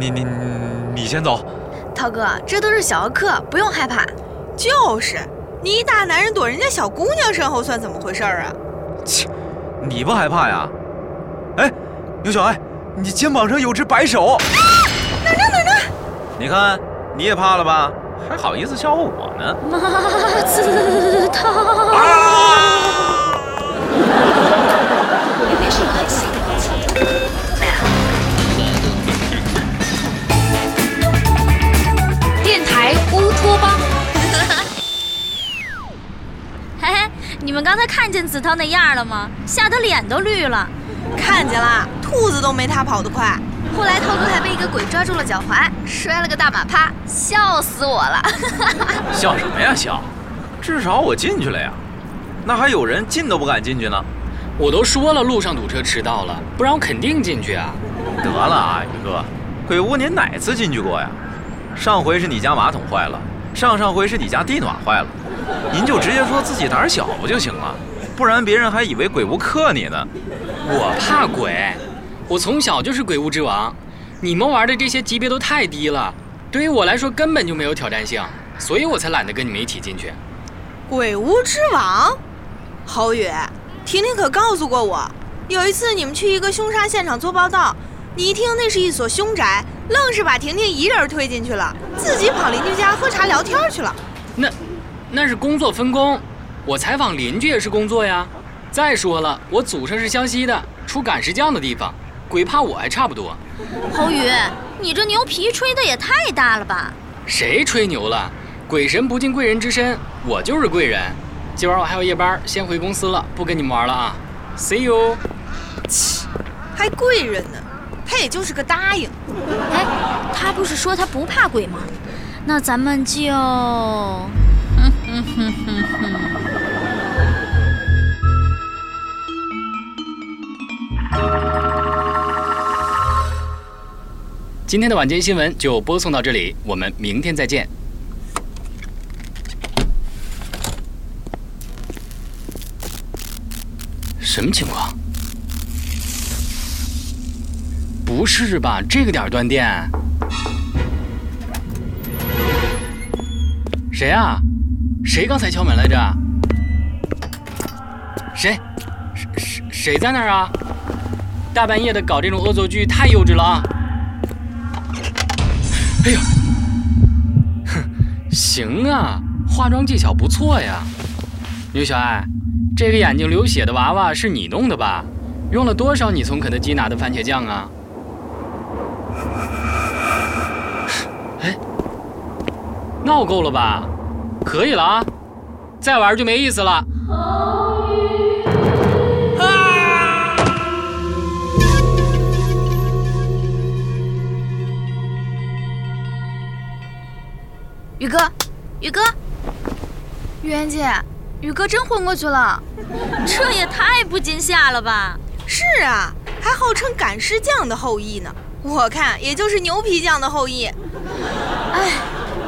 你你你先走。涛哥，这都是小儿科，不用害怕。就是，你一大男人躲人家小姑娘身后，算怎么回事啊？切，你不害怕呀？哎，牛小爱，你肩膀上有只白手。啊哪呢哪呢？你看，你也怕了吧？还好意思笑话我呢？马子涛。电见子韬那样了吗？吓得脸都绿了。看见了，兔子都没他跑得快。后来涛哥还被一个鬼抓住了脚踝，摔了个大马趴，笑死我了。笑什么呀笑？至少我进去了呀。那还有人进都不敢进去呢。我都说了路上堵车迟到了，不然我肯定进去啊。得了啊，宇哥，鬼屋您哪次进去过呀？上回是你家马桶坏了，上上回是你家地暖坏了，您就直接说自己胆小不就行了？不然别人还以为鬼屋克你呢。我怕鬼。我从小就是鬼屋之王，你们玩的这些级别都太低了，对于我来说根本就没有挑战性，所以我才懒得跟你们一起进去。鬼屋之王，侯宇，婷婷可告诉过我，有一次你们去一个凶杀现场做报道，你一听那是一所凶宅，愣是把婷婷一人推进去了，自己跑邻居家喝茶聊天去了。那，那是工作分工，我采访邻居也是工作呀。再说了，我祖上是湘西的，出赶尸匠的地方。鬼怕我还差不多，侯宇，你这牛皮吹的也太大了吧？谁吹牛了？鬼神不进贵人之身，我就是贵人。今晚我还有夜班，先回公司了，不跟你们玩了啊，See you。切，还贵人呢，他也就是个答应。哎，他不是说他不怕鬼吗？那咱们就……今天的晚间新闻就播送到这里，我们明天再见。什么情况？不是吧？这个点断电？谁啊？谁刚才敲门来着？谁？谁谁谁在那儿啊？大半夜的搞这种恶作剧，太幼稚了啊！哎呦，哼，行啊，化妆技巧不错呀，牛小爱，这个眼睛流血的娃娃是你弄的吧？用了多少你从肯德基拿的番茄酱啊？哎，闹够了吧？可以了啊，再玩就没意思了。哥，宇哥，玉媛姐，宇哥真昏过去了，这也太不惊吓了吧！是啊，还号称赶尸匠的后裔呢，我看也就是牛皮匠的后裔。哎，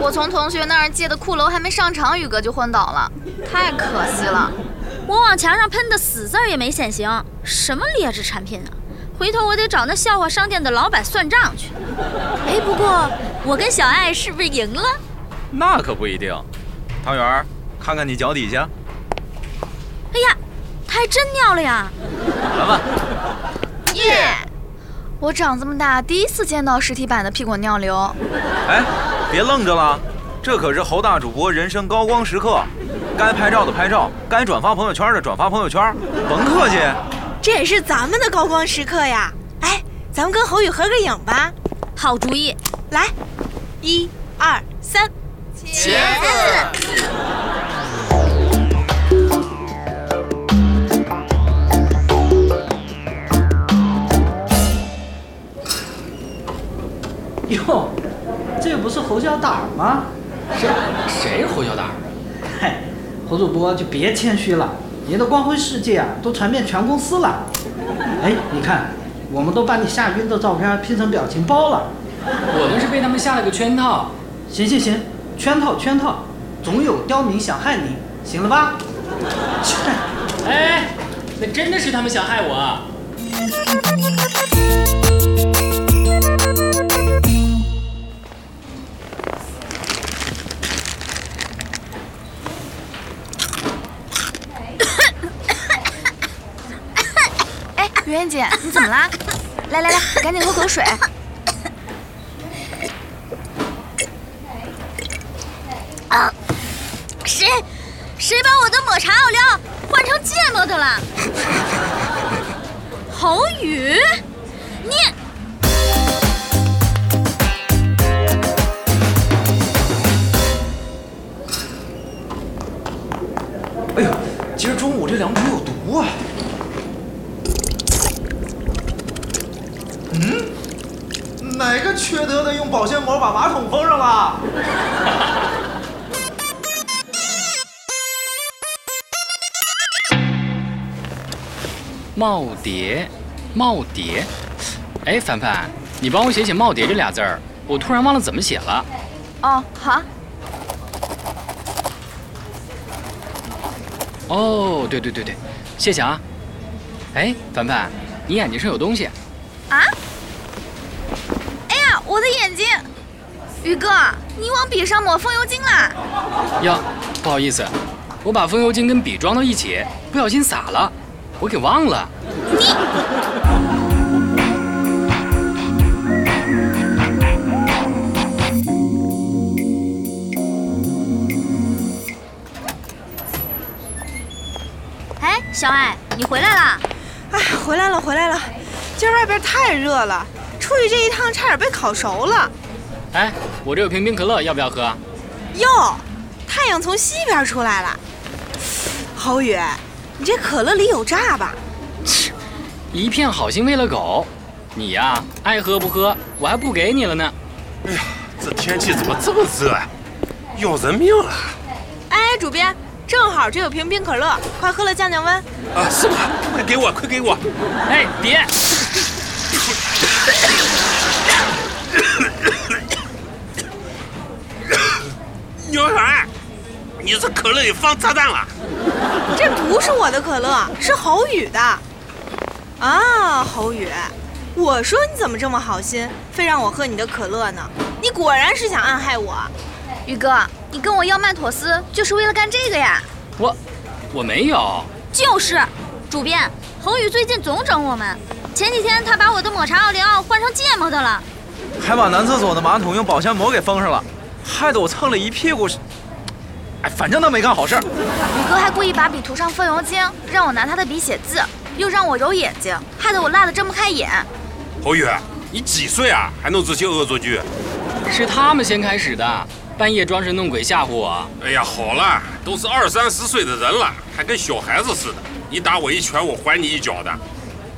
我从同学那儿借的骷髅还没上场，宇哥就昏倒了，太可惜了。我往墙上喷的死字也没显形，什么劣质产品啊！回头我得找那笑话商店的老板算账去。哎，不过我跟小爱是不是赢了？那可不一定，汤圆，看看你脚底下。哎呀，他还真尿了呀！来吧。耶！我长这么大第一次见到实体版的屁滚尿流。哎，别愣着了，这可是侯大主播人生高光时刻，该拍照的拍照，该转发朋友圈的转发朋友圈，甭客气。这也是咱们的高光时刻呀！哎，咱们跟侯宇合个影吧。好主意，来，一、二、三。茄子。哟，这不是侯小胆吗？谁？谁侯小胆？嗨，侯主播就别谦虚了，您的光辉事迹啊，都传遍全公司了。哎，你看，我们都把你吓晕的照片拼成表情包了。我们是被他们下了个圈套。行行行。圈套圈套总有刁民想害你行了吧？哎哎那真的是他们想害我啊？哎媛媛姐你怎么啦？来来来赶紧喝口水。啊，谁谁把我的抹茶奥利奥换成芥末的了？侯宇，你哎呦，今儿中午这凉皮有毒啊！嗯，哪个缺德的用保鲜膜把马桶封上了？耄耋，耄耋。哎，凡凡，你帮我写写“耄耋”这俩字儿，我突然忘了怎么写了。哦，好，哦，对对对对，谢谢啊。哎，凡凡，你眼睛上有东西。啊！哎呀，我的眼睛！宇哥，你往笔上抹风油精啦？哟，不好意思，我把风油精跟笔装到一起，不小心洒了，我给忘了。你哎，小艾，你回来啦？哎，回来了，回来了。今儿外边太热了，出去这一趟差点被烤熟了。哎，我这有瓶冰可乐，要不要喝？哟，太阳从西边出来了。侯宇，你这可乐里有诈吧？切一片好心喂了狗，你呀爱喝不喝，我还不给你了呢。哎呀，这天气怎么这么热啊？要人命了！哎，主编，正好这有瓶冰可乐，快喝了降降温。啊，是吗？快给我，快给我！哎，别！牛小爱，你这可乐里放炸弹了！这不是我的可乐，是侯宇的。啊，侯宇，我说你怎么这么好心，非让我喝你的可乐呢？你果然是想暗害我。宇哥，你跟我要曼妥思就是为了干这个呀？我我没有。就是，主编，侯宇最近总整我们。前几天他把我的抹茶奥利奥换成芥末的了。还把男厕所的马桶用保鲜膜给封上了，害得我蹭了一屁股。哎，反正他没干好事儿。宇哥还故意把笔涂上风油精，让我拿他的笔写字，又让我揉眼睛，害得我辣得睁不开眼。侯宇，你几岁啊？还弄这些恶作剧？是他们先开始的，半夜装神弄鬼吓唬我。哎呀，好了，都是二三十岁的人了，还跟小孩子似的。你打我一拳，我还你一脚的。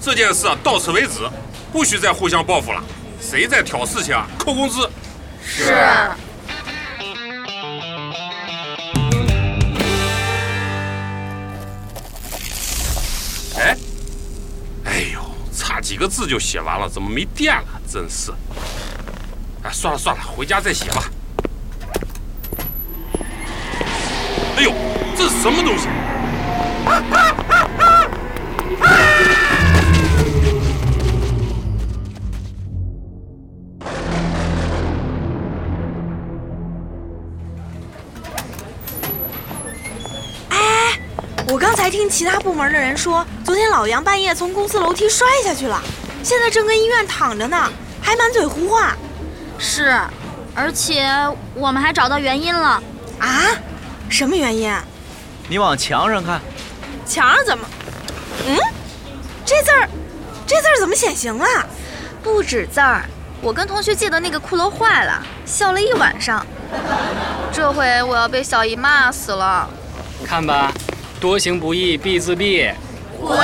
这件事啊，到此为止，不许再互相报复了。谁再挑事情啊，扣工资。是。哎，哎呦，差几个字就写完了，怎么没电了？真是。哎，算了算了，回家再写吧。哎呦，这是什么东西？哎，才听其他部门的人说，昨天老杨半夜从公司楼梯摔下去了，现在正跟医院躺着呢，还满嘴胡话。是，而且我们还找到原因了。啊？什么原因？你往墙上看，墙上怎么？嗯，这字儿，这字儿怎么显形了？不止字儿，我跟同学借的那个骷髅坏了，笑了一晚上。这回我要被小姨骂死了。看吧，多行不义必自毙。滚！